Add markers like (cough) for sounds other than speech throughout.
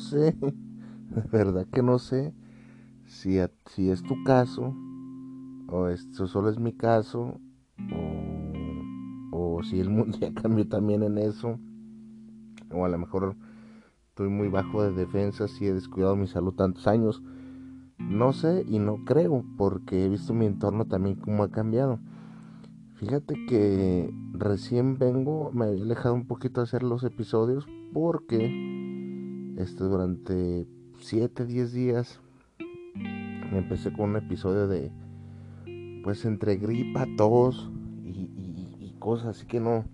Sé, (laughs) de verdad que no sé si, si es tu caso, o esto solo es mi caso, o, o si el mundo (laughs) ya cambió también en eso, o a lo mejor estoy muy bajo de defensa si he descuidado mi salud tantos años. No sé y no creo, porque he visto mi entorno también cómo ha cambiado. Fíjate que recién vengo, me había alejado un poquito de hacer los episodios porque este, durante 7, 10 días. Empecé con un episodio de, pues entre gripa, tos y, cosas, así que no,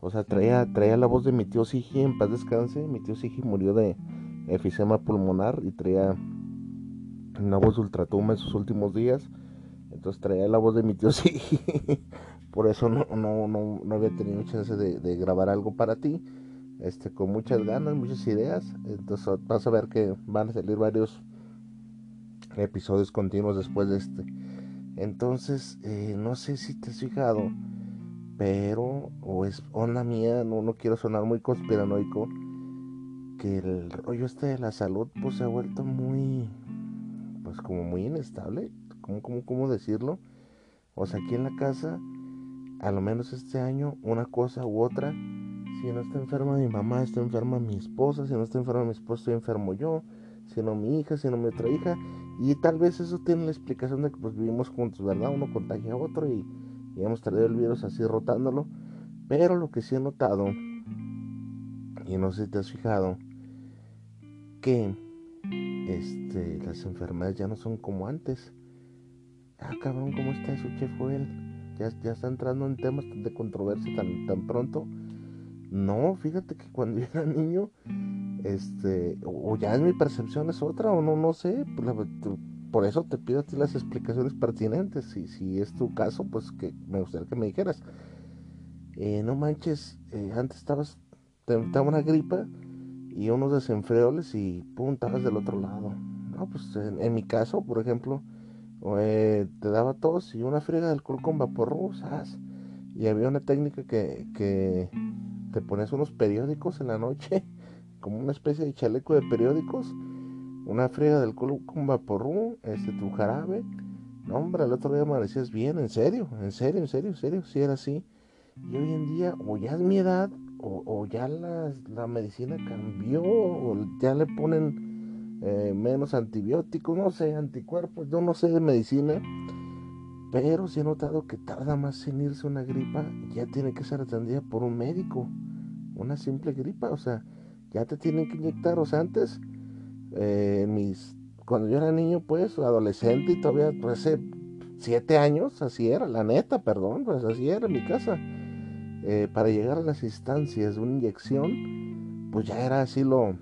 o sea, traía, traía la voz de mi tío Sigi, en paz descanse, mi tío Sigi murió de efisema pulmonar y traía una voz ultratumba en sus últimos días, entonces traía la voz de mi tío (laughs) Sigi, por eso no, no, no, había tenido chance de grabar algo para ti este, con muchas ganas, muchas ideas. Entonces vas a ver que van a salir varios episodios continuos después de este. Entonces, eh, no sé si te has fijado, pero, o es onda mía, no, no quiero sonar muy conspiranoico, que el rollo este de la salud, pues se ha vuelto muy, pues como muy inestable, ¿cómo, cómo, cómo decirlo? O sea, aquí en la casa, a lo menos este año, una cosa u otra, si no está enferma mi mamá, está enferma mi esposa, si no está enferma mi esposa, estoy enfermo yo, si no mi hija, si no mi otra hija. Y tal vez eso tiene la explicación de que pues vivimos juntos, ¿verdad? Uno contagia a otro y, hemos traído el virus así rotándolo. Pero lo que sí he notado, y no sé si te has fijado, que este, las enfermedades ya no son como antes. Ah, cabrón, ¿cómo está su chef? Ya, ya está entrando en temas de controversia tan, tan pronto. No, fíjate que cuando (laughs) yo era niño, este, o ya en mi percepción es otra, o no, no sé, pues, por eso te pido a ti las explicaciones pertinentes, si, si es tu caso, pues que me gustaría que me dijeras. Eh, no manches, eh, antes estabas, te daba una gripa y unos desenfreoles y pum, estabas del otro lado. No, pues en, mi caso, por ejemplo, eh, te daba tos y una friega de alcohol con vapor Y había una técnica que, que te pones unos periódicos en la noche, (laughs) como una especie de chaleco de periódicos, una friega del culo con vaporru, este, tu jarabe. No, hombre, el otro día amanecías bien, en serio, en serio, en serio, en serio, si era así. Y hoy en día, o ya es mi edad, o, ya la, la, medicina cambió, o ya le ponen eh, menos antibióticos, no sé, anticuerpos, yo no sé de medicina pero si he notado que tarda más en irse una gripa, ya tiene que ser atendida por un médico. Una simple gripa, o sea, ya te tienen que inyectar. O sea, antes, eh, mis, cuando yo era niño, pues, adolescente y todavía, pues, hace siete años, así era, la neta, perdón, pues así era en mi casa. Eh, para llegar a las instancias de una inyección, pues ya era así lo,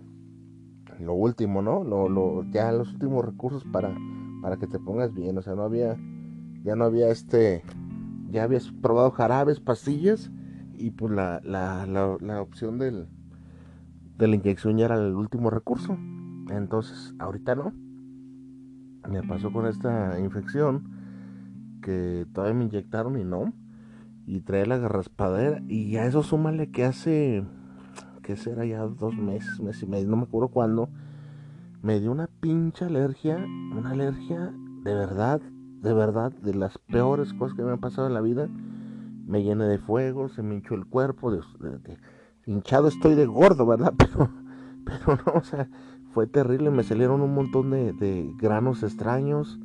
lo último, ¿no? Lo, lo, ya los últimos recursos para, para que te pongas bien. O sea, no había ya no había este, ya habías probado jarabes, pastillas y pues la, la, la, opción del, de la inyección ya era el último recurso. Entonces, ahorita no. Me pasó con esta infección que todavía me inyectaron y no. y traía la garraspadera. Y a eso súmale que hace, que será ya dos meses, mes y medio, no me acuerdo cuándo, me dio una pinche alergia, una alergia de verdad, de verdad, de las peores cosas que me han pasado en la vida. Me llené de fuego, se me hinchó el cuerpo, de, hinchado estoy de gordo, ¿verdad? (laughs) Pero, pero no, o sea, fue terrible, me salieron un montón de, granos extraños,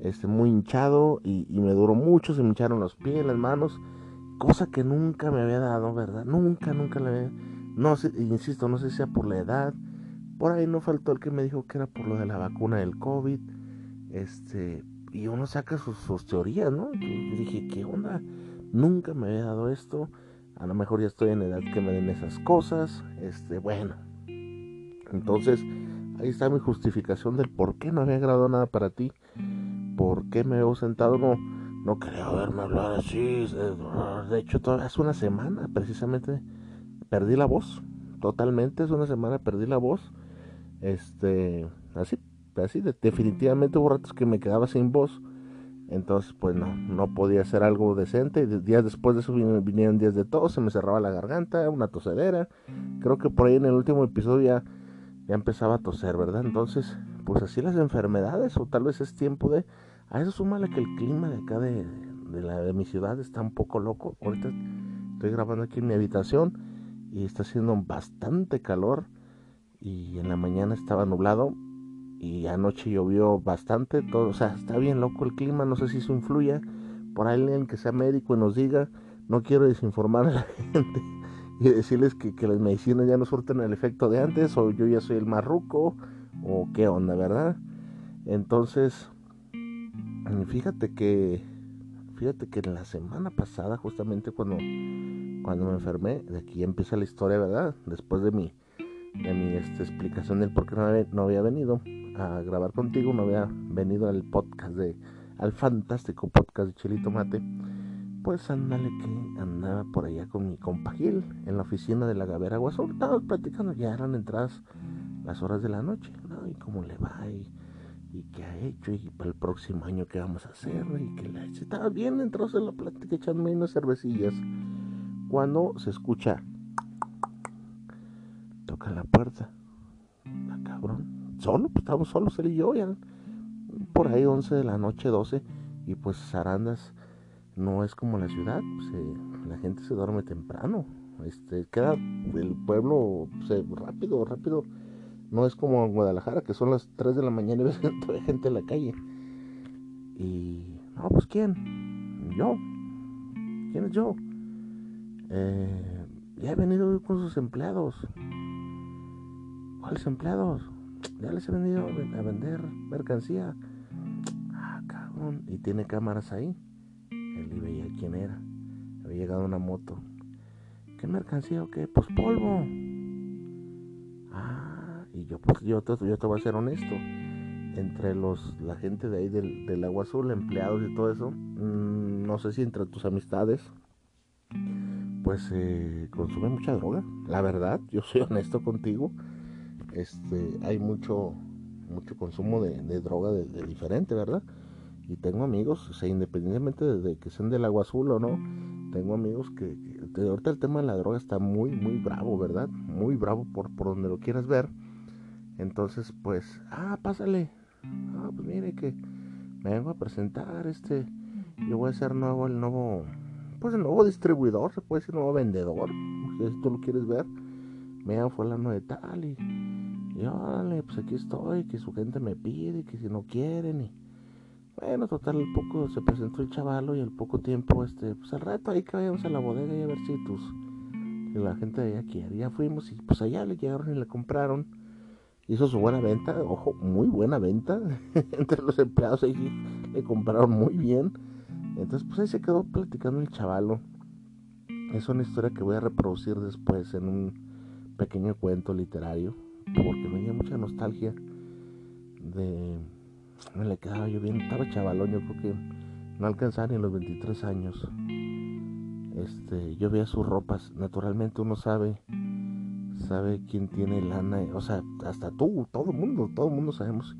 este, muy hinchado y, me duró mucho, se me hincharon los pies, las manos, cosa que nunca me había dado, ¿verdad? Nunca, nunca le había, no sé, insisto, no sé si sea por la edad, por ahí no faltó el que me dijo que era por lo de la vacuna del COVID, este, y uno saca sus, teorías, ¿no? Yo, dije, ¿qué onda? Nunca me había dado esto, a lo mejor ya estoy en edad que me den esas cosas, este, bueno, entonces, ahí está mi justificación del por qué no había grabado nada para ti. ¿Por qué me he ausentado? No, no quería haberme hablado así. De hecho, toda, hace una semana precisamente perdí la voz. Totalmente, hace una semana perdí la voz. Este, así, definitivamente hubo ratos que me quedaba sin voz. Entonces, pues no, no podía hacer algo decente. Días después de eso vinieron días de tos, se me cerraba la garganta, una tosedera. Creo que por ahí en el último episodio ya ya empezaba a toser, ¿verdad? Entonces, pues así las enfermedades, o tal vez es tiempo de... A eso súmale que el clima de acá de, la, de mi ciudad está un poco loco. Ahorita estoy grabando aquí en mi habitación y está haciendo bastante calor y en la mañana estaba nublado y anoche llovió bastante, todo, o sea, está bien loco el clima, no sé si eso influye, por alguien que sea médico y nos diga, no quiero desinformar a la (laughs) gente, y decirles que, las medicinas ya no surten el efecto de antes, o yo ya soy el marruco, o qué onda, ¿verdad? Entonces, fíjate que, fíjate que la semana pasada, justamente cuando, cuando me enfermé, de aquí empieza la historia, ¿verdad? Después de mi, de mi esta explicación del por qué no había, no había venido a grabar contigo, no había venido al podcast de, al fantástico podcast de Chilito Mate pues ándale que andaba por allá con mi compa Gil en la oficina de la Gavera Guasón. Estábamos platicando, ya eran entradas las horas de la noche, ¿no? Y cómo le va y, qué ha hecho y para el próximo año qué vamos a hacer y que la estaba bien entrados en la plática echándome unas cervecillas cuando se escucha toca la puerta la cabrón solo pues estábamos solos él y yo ya por ahí 11 de la noche 12 y pues zarandas no es como la ciudad, la gente se duerme temprano, este, queda el pueblo rápido, rápido, no es como en Guadalajara, que son las 3 de la mañana y (laughs) ves toda gente en la calle. Y, no, pues ¿quién? Yo. ¿Quién es yo? Eh, ya he venido con sus empleados. ¿Cuáles empleados? Ya les he venido a vender mercancía. Ah, cabrón. Y tiene cámaras ahí y veía quién era. Había llegado una moto. ¿Qué mercancía o qué? Pues polvo. Ah, y yo pues yo, te, yo te voy a ser honesto. Entre los la gente de ahí del, Agua Azul, empleados y todo eso, mm, no sé si entre tus amistades, pues eh, consume mucha droga. La verdad, yo soy honesto contigo. Este, hay mucho, mucho consumo de, droga de diferente, ¿verdad? y tengo amigos, o sea, independientemente de, que sean del agua azul o no, tengo amigos que, ahorita el tema de la droga está muy, muy bravo, ¿verdad? Muy bravo por, por donde lo quieras ver. Entonces, pues, ah, pásale. Ah, pues mire que me vengo a presentar, este, yo voy a ser nuevo, el nuevo, pues el nuevo distribuidor, se puede decir nuevo vendedor, si tú lo quieres ver. Me fue fulano de tal y, y órale, pues aquí estoy, que su gente me pide, que si no quieren y bueno, total, al poco se presentó el chavalo y al poco tiempo, este, pues al rato ahí que vayamos a la bodega y a ver si tus, si la gente de allá quiere. Ya fuimos y pues allá le llegaron y le compraron. Hizo su buena venta, ojo, muy buena venta. (laughs) Entre los empleados ahí le compraron muy bien. Entonces, pues ahí se quedó platicando el chavalo. Es una historia que voy a reproducir después en un pequeño cuento literario, porque me dio mucha nostalgia de me le quedaba yo bien, estaba chavalón, yo creo que no alcanzaba ni los 23 años. Este, yo veía sus ropas, naturalmente uno sabe, sabe quién tiene lana, o sea, hasta tú, todo el mundo, todo el mundo sabemos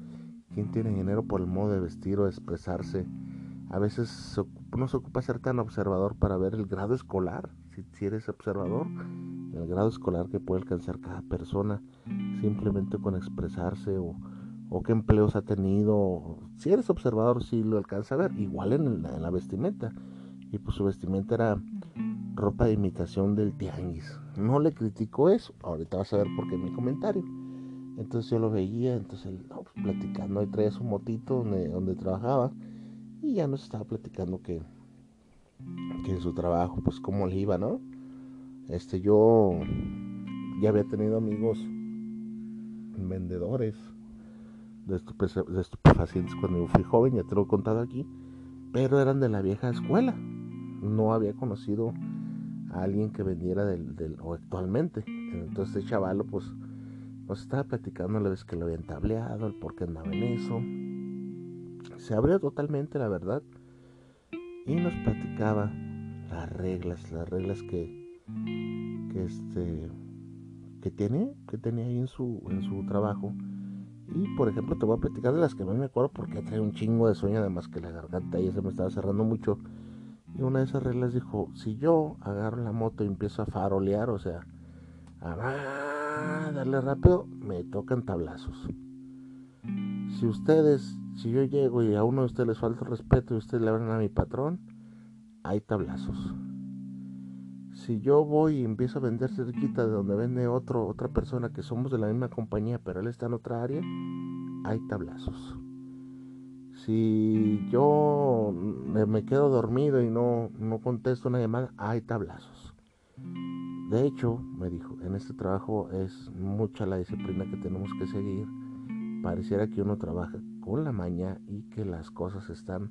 quién tiene dinero por el modo de vestir o de expresarse. A veces no se ocupa ser tan observador para ver el grado escolar, si, si eres observador, el grado escolar que puede alcanzar cada persona simplemente con expresarse o, qué empleos ha tenido. Si eres observador, sí lo alcanza a ver, igual en, la vestimenta. Y pues su vestimenta era ropa de imitación del tianguis. No le critico eso, ahorita vas a ver por qué mi comentario. Entonces yo lo veía, entonces no, pues, platicando, y traía su motito donde, donde trabajaba y ya nos estaba platicando que, que en su trabajo, pues cómo le iba, ¿no? Este, yo ya había tenido amigos vendedores de, estupefacientes cuando yo fui joven, ya te lo he contado aquí, pero eran de la vieja escuela. No había conocido a alguien que vendiera del, del o actualmente. Entonces este chavalo pues nos estaba platicando la vez que lo habían tableado, el por qué andaba en eso. Se abrió totalmente la verdad y nos platicaba las reglas, las reglas que, que este tiene, que tenía ahí en su, en su trabajo. Y por ejemplo te voy a platicar de las que no me acuerdo porque trae un chingo de sueño, además que la garganta ya se me estaba cerrando mucho. Y una de esas reglas dijo, si yo agarro la moto y empiezo a farolear, o sea, a darle rápido, me tocan tablazos. Si ustedes, si yo llego y a uno de ustedes les falta respeto y ustedes le hablan a mi patrón, hay tablazos. Si yo voy y empiezo a vender cerquita de donde vende otro, otra persona que somos de la misma compañía, pero él está en otra área, hay tablazos. Si yo me quedo dormido y no, no contesto una llamada, hay tablazos. De hecho, me dijo, en este trabajo es mucha la disciplina que tenemos que seguir. Pareciera que uno trabaja con la maña y que las cosas están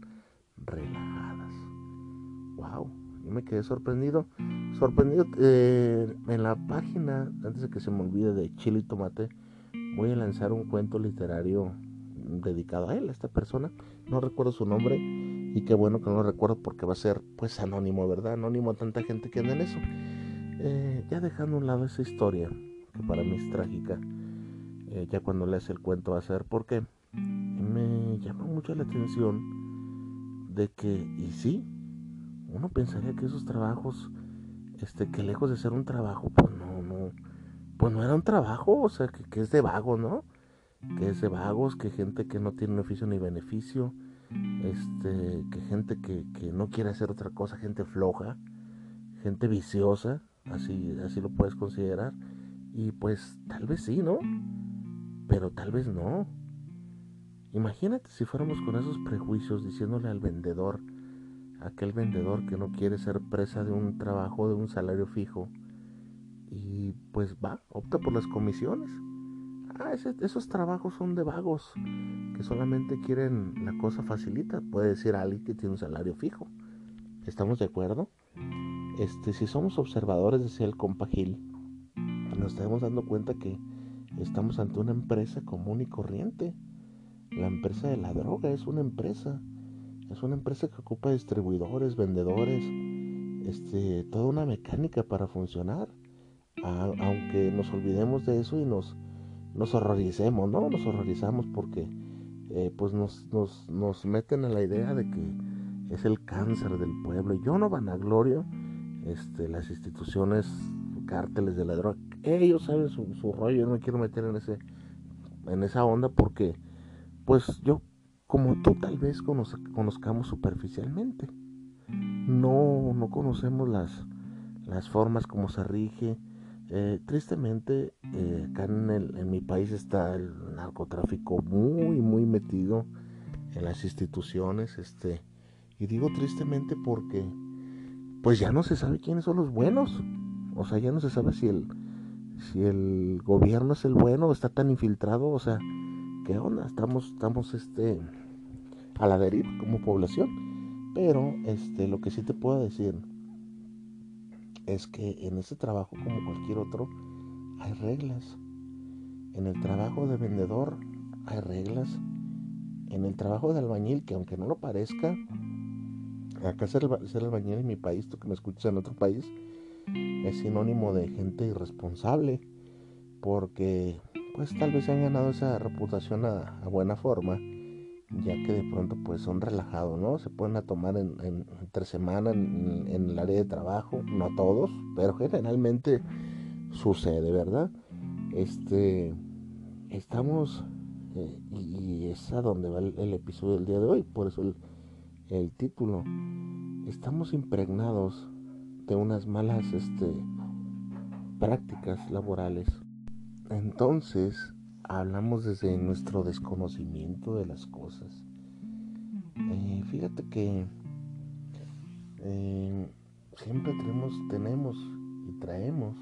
relajadas. ¡Wow! Me quedé sorprendido. Sorprendido eh, en la página, antes de que se me olvide de Chile y Tomate, voy a lanzar un cuento literario dedicado a él, a esta persona. No recuerdo su nombre y qué bueno que no lo recuerdo porque va a ser pues anónimo, ¿verdad? Anónimo a tanta gente que anda en eso. Eh, ya dejando a un lado esa historia, que para mí es trágica, eh, ya cuando lees el cuento va a ser porque me llama mucho la atención de que, y sí, uno pensaría que esos trabajos, este, que lejos de ser un trabajo, pues no, no, pues no era un trabajo, o sea, que, es de vagos, ¿no? Que es de vagos, que gente que no tiene oficio ni beneficio, este, que gente que, que no quiere hacer otra cosa, gente floja, gente viciosa, así, así lo puedes considerar. Y pues tal vez sí, ¿no? Pero tal vez no. Imagínate si fuéramos con esos prejuicios diciéndole al vendedor, aquel vendedor que no quiere ser presa de un trabajo, de un salario fijo, y pues va, opta por las comisiones. Ah, esos trabajos son de vagos que solamente quieren la cosa facilita. Puede decir alguien que tiene un salario fijo. ¿Estamos de acuerdo? Este, si somos observadores, decía el compagil, nos estamos dando cuenta que estamos ante una empresa común y corriente. La empresa de la droga es una empresa. Es una empresa que ocupa distribuidores, vendedores, este, toda una mecánica para funcionar. aunque nos olvidemos de eso y nos, nos horroricemos, ¿no? Nos horrorizamos porque eh, pues nos, nos, nos meten a la idea de que es el cáncer del pueblo. Yo no vanaglorio este, las instituciones, cárteles de la droga, ellos saben su, rollo, yo no me quiero meter en ese en esa onda porque pues yo como tú tal vez conozcamos superficialmente no no conocemos las las formas como se rige eh, tristemente eh, acá en, en mi país está el narcotráfico muy muy metido en las instituciones este y digo tristemente porque pues ya no se sabe quiénes son los buenos. O sea, ya no se sabe si el, si el gobierno es el bueno o está tan infiltrado. O sea, ¿qué onda? Estamos, estamos este, a la deriva como población. Pero este, lo que sí te puedo decir es que en ese trabajo, como cualquier otro, hay reglas. En el trabajo de vendedor hay reglas. En el trabajo de albañil, que aunque no lo parezca, acá ser, ser albañil en mi país, tú que me escuchas en otro país, es sinónimo de gente irresponsable, porque pues tal vez han ganado esa reputación a, buena forma ya que de pronto pues son relajados, ¿no? Se pueden a tomar en, entre semana en, el área de trabajo, no todos, pero generalmente sucede, ¿verdad? Este, estamos, eh, y, es a donde va el, episodio del día de hoy, por eso el, el título, estamos impregnados de unas malas, este, prácticas laborales. Entonces, hablamos desde nuestro desconocimiento de las cosas. Eh, fíjate que eh, siempre tenemos, tenemos y traemos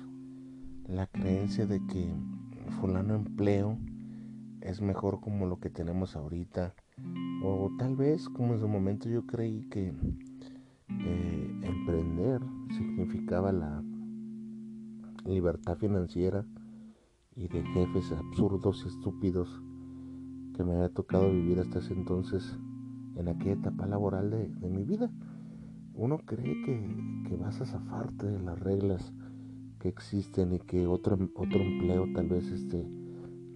la creencia de que fulano empleo es mejor como lo que tenemos ahorita. O tal vez como en su momento yo creí que eh, emprender significaba la libertad financiera y de jefes absurdos y estúpidos que me había tocado vivir hasta ese entonces en aquella etapa laboral de, mi vida. Uno cree que, vas a zafarte de las reglas que existen y que otro, otro empleo tal vez este,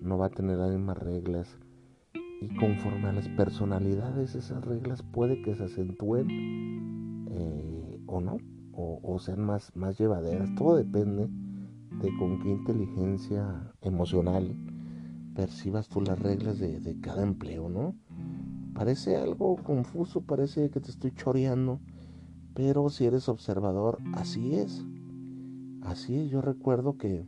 no va a tener las mismas reglas. Y conforme a las personalidades, esas reglas puede que se acentúen eh, o no, o, o, sean más, más llevaderas. Todo depende de con qué inteligencia emocional percibas tú las reglas de, cada empleo, ¿no? Parece algo confuso, parece que te estoy choreando, pero si eres observador, así es. Así es, yo recuerdo que,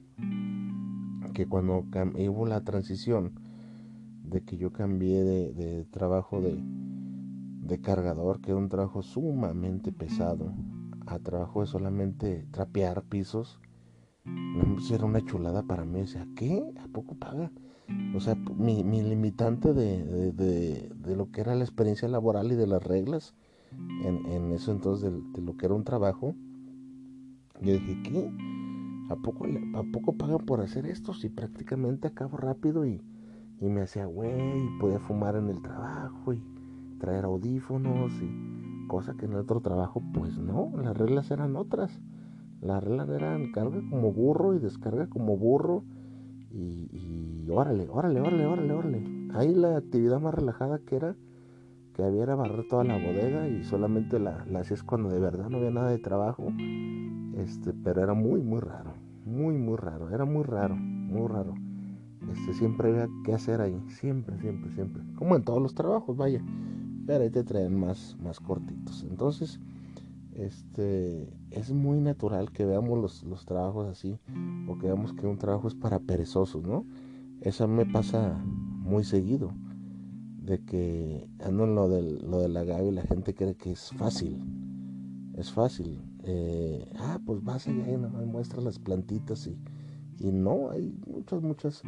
que cuando hubo la transición de que yo cambié de, de trabajo de, de cargador, que era un trabajo sumamente pesado, a trabajo de solamente trapear pisos, era una chulada para mí. O sea, ¿qué? ¿A poco paga? O sea, mi, mi limitante de, de, lo que era la experiencia laboral y de las reglas en, en eso entonces de, lo que era un trabajo. Yo dije, ¿qué? ¿A poco, ¿A poco pagan por hacer esto? Si prácticamente acabo rápido y, y me hacía güey, podía fumar en el trabajo y traer audífonos y cosa que en el otro trabajo, pues no, las reglas eran otras. Las reglas eran carga como burro y descarga como burro. Y, y órale, órale, órale, órale, órale. Ahí la actividad más relajada que era, que había era barrer toda la bodega y solamente la, la hacías cuando de verdad no había nada de trabajo. Este, pero era muy, muy raro. Muy, muy raro. Era muy raro, muy raro. Este, siempre había que hacer ahí. Siempre, siempre, siempre. Como en todos los trabajos, vaya. Pero ahí te traen más, más cortitos. Entonces, este, es muy natural que veamos los, trabajos así o que veamos que un trabajo es para perezosos, ¿no? Eso me pasa muy seguido, de que ando en lo, del, lo de la Gaby la gente cree que es fácil, es fácil. Eh, ah, pues vas allá y me muestras las plantitas y, y no, hay muchas, muchas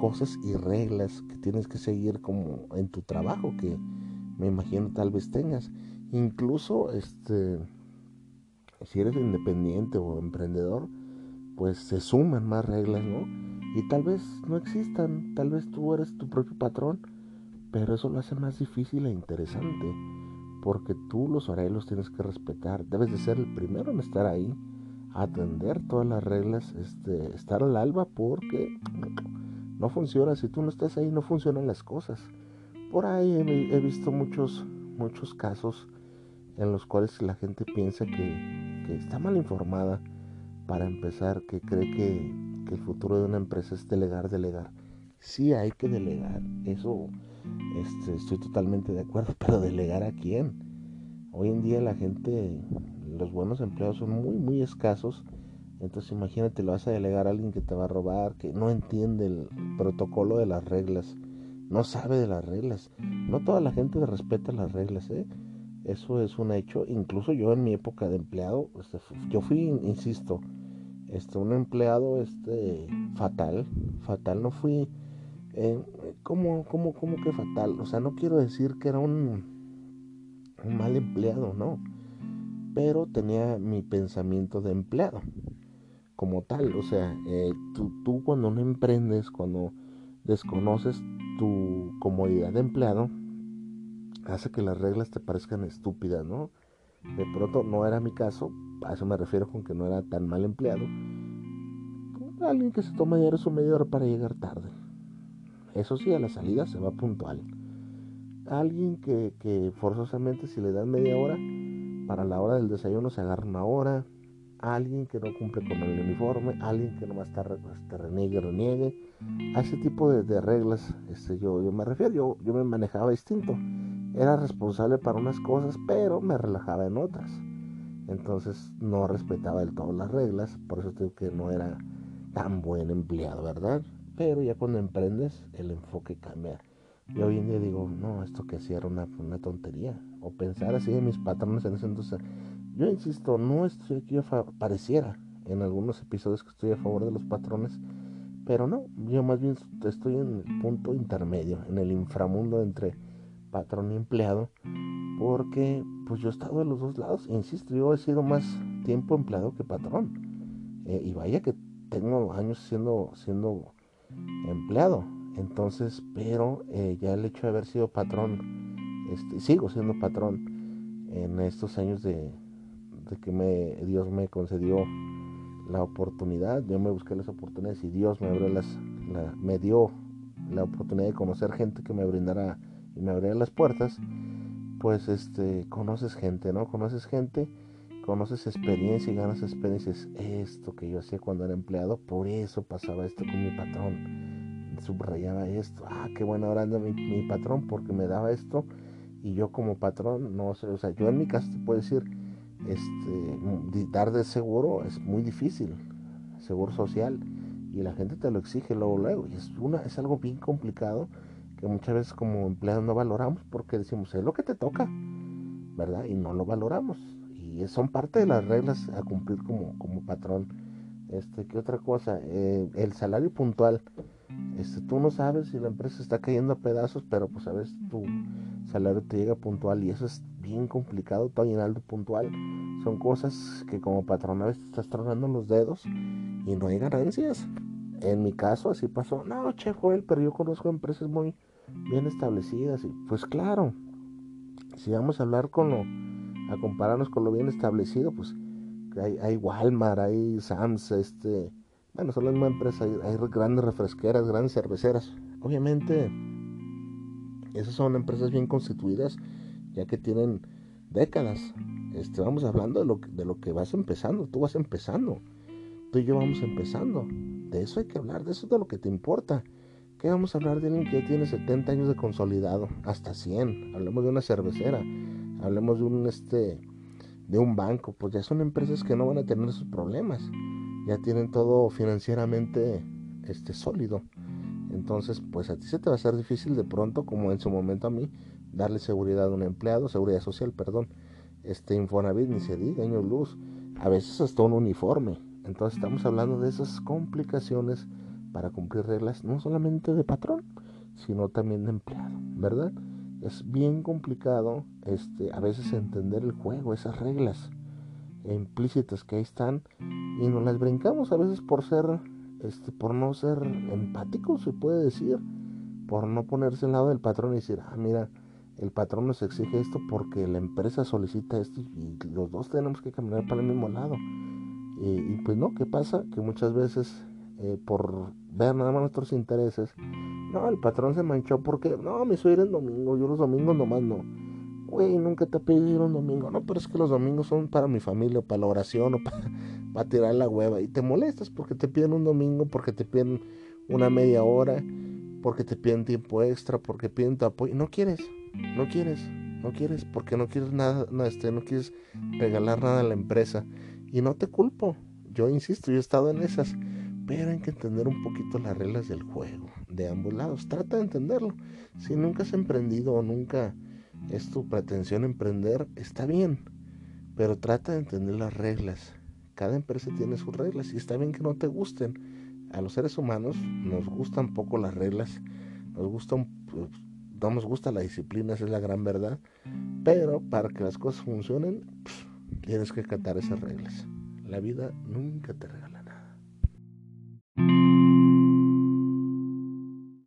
cosas y reglas que tienes que seguir como en tu trabajo que me imagino tal vez tengas. Incluso, este, si eres independiente o emprendedor, pues se suman más reglas, ¿no? Y tal vez no existan, tal vez tú eres tu propio patrón, pero eso lo hace más difícil e interesante, porque tú los horarios tienes que respetar, debes de ser el primero en estar ahí, atender todas las reglas, este, estar al alba, porque no funciona, si tú no estás ahí no funcionan las cosas. Por ahí he, he visto muchos, muchos casos en los cuales la gente piensa que, está mal informada para empezar, que cree que, el futuro de una empresa es delegar, delegar. Sí hay que delegar, eso este, estoy totalmente de acuerdo, (laughs) pero delegar a quién? Hoy en día la gente, los buenos empleados son muy, muy escasos. Entonces imagínate, lo vas a delegar a alguien que te va a robar, que no entiende el protocolo de las reglas, no sabe de las reglas. No toda la gente respeta las reglas, ¿eh? Eso es un hecho. Incluso yo en mi época de empleado, este, yo fui, insisto, este, un empleado este, fatal. Fatal, no fui... Eh, ¿cómo, cómo, cómo que fatal? O sea, no quiero decir que era un, mal empleado, no. Pero tenía mi pensamiento de empleado como tal. O sea, eh, tú, tú cuando no emprendes, cuando desconoces tu comodidad de empleado, hace que las reglas te parezcan estúpidas, ¿no? De pronto no era mi caso, a eso me refiero con que no era tan mal empleado. Alguien que se toma diario su media hora para llegar tarde. Eso sí, a la salida se va puntual. Alguien que, forzosamente si le dan media hora, para la hora del desayuno se agarra una hora, alguien que no cumple con el uniforme, alguien que nomás está, este, reniegue, reniegue. A ese tipo de, reglas este, yo, me refiero, yo me manejaba distinto. Era responsable para unas cosas, pero me relajaba en otras. Entonces no respetaba del todo las reglas, por eso digo que no era tan buen empleado, ¿verdad? Pero ya cuando emprendes, el enfoque cambia. Y hoy en día digo, no, esto que hacía era una, una tontería. O pensar así de mis patrones en ese entonces yo insisto, no estoy aquí, pareciera en algunos episodios que estoy a favor de los patrones, pero no, yo más bien estoy en el punto intermedio, en el inframundo entre patrón y empleado, porque pues yo he estado de los dos lados, insisto, yo he sido más tiempo empleado que patrón, eh, y vaya que tengo años siendo, siendo empleado, entonces, pero eh, ya el hecho de haber sido patrón, este, sigo siendo patrón en estos años de, de que me, Dios me concedió la oportunidad, yo me busqué las oportunidades y Dios me abrió las, me dio la oportunidad de conocer gente que me brindara y me abriera las puertas, pues este, conoces gente, ¿no? Conoces gente, conoces experiencia y ganas experiencias. Esto que yo hacía cuando era empleado, por eso pasaba esto con mi patrón. Subrayaba esto, ah, qué bueno ahora anda mi, mi patrón porque me daba esto y yo como patrón, no sé, o sea, yo en mi caso te puedo decir, este, dar de seguro es muy difícil, seguro social, y la gente te lo exige luego, luego, y es, una, es algo bien complicado que muchas veces como empleados no valoramos porque decimos, es lo que te toca, ¿verdad? Y no lo valoramos, y son parte de las reglas a cumplir como, como patrón. Este, ¿qué otra cosa? Eh, el salario puntual. Este, tú no sabes si la empresa está cayendo a pedazos, pero pues sabes, tu salario te llega puntual y eso es bien complicado, todo aguinaldo puntual. Son cosas que como patrón a veces estás tronando los dedos y no hay ganancias. En mi caso así pasó. No, che, Joel, pero yo conozco empresas muy bien establecidas y pues claro, si vamos a hablar con lo, a compararnos con lo bien establecido, pues hay, hay Walmart, hay Sams, este, bueno, son las mismas empresas, hay, hay grandes refresqueras, grandes cerveceras. Obviamente, esas son empresas bien constituidas ya que tienen décadas. Este, vamos hablando de lo, de lo que vas empezando, tú vas empezando, tú y yo vamos empezando. De eso hay que hablar, de eso es de lo que te importa. ¿Qué vamos a hablar de alguien que ya tiene 70 años de consolidado? Hasta 100. Hablemos de una cervecera, hablemos de un, este, de un banco. Pues ya son empresas que no van a tener esos problemas. Ya tienen todo financieramente este, sólido. Entonces, pues a ti se te va a hacer difícil de pronto, como en su momento a mí, darle seguridad a un empleado, seguridad social, perdón, este Infonavit ni se diga, año luz, a veces hasta un uniforme. Entonces estamos hablando de esas complicaciones para cumplir reglas no solamente de patrón, sino también de empleado, ¿verdad? Es bien complicado este, a veces entender el juego, esas reglas implícitas que ahí están y nos las brincamos a veces por ser, este, por no ser empáticos, se puede decir, por no ponerse al lado del patrón y decir, ah, mira, el patrón nos exige esto porque la empresa solicita esto y los dos tenemos que caminar para el mismo lado. Y, pues no, ¿qué pasa? Que muchas veces eh, por ver nada más nuestros intereses, no, el patrón se manchó porque, no, me hizo ir el domingo, yo los domingos nomás no. Güey, nunca te he pedido un domingo. No, pero es que los domingos son para mi familia, o para la oración, o (laughs) para, para tirar la hueva. Y te molestas porque te piden un domingo, porque te piden una media hora, porque te piden tiempo extra, porque piden tu apoyo. No quieres. No quieres, no quieres, porque no quieres nada, no, este, no quieres regalar nada a la empresa. Y no te culpo, yo insisto, yo he estado en esas, pero hay que entender un poquito las reglas del juego, de ambos lados. Trata de entenderlo. Si nunca has emprendido o nunca es tu pretensión emprender, está bien, pero trata de entender las reglas. Cada empresa tiene sus reglas y está bien que no te gusten. A los seres humanos nos gustan poco las reglas, nos gustan pues, no nos gusta la disciplina, esa es la gran verdad. Pero para que las cosas funcionen, Tienes que acatar esas reglas. La vida nunca te regala nada.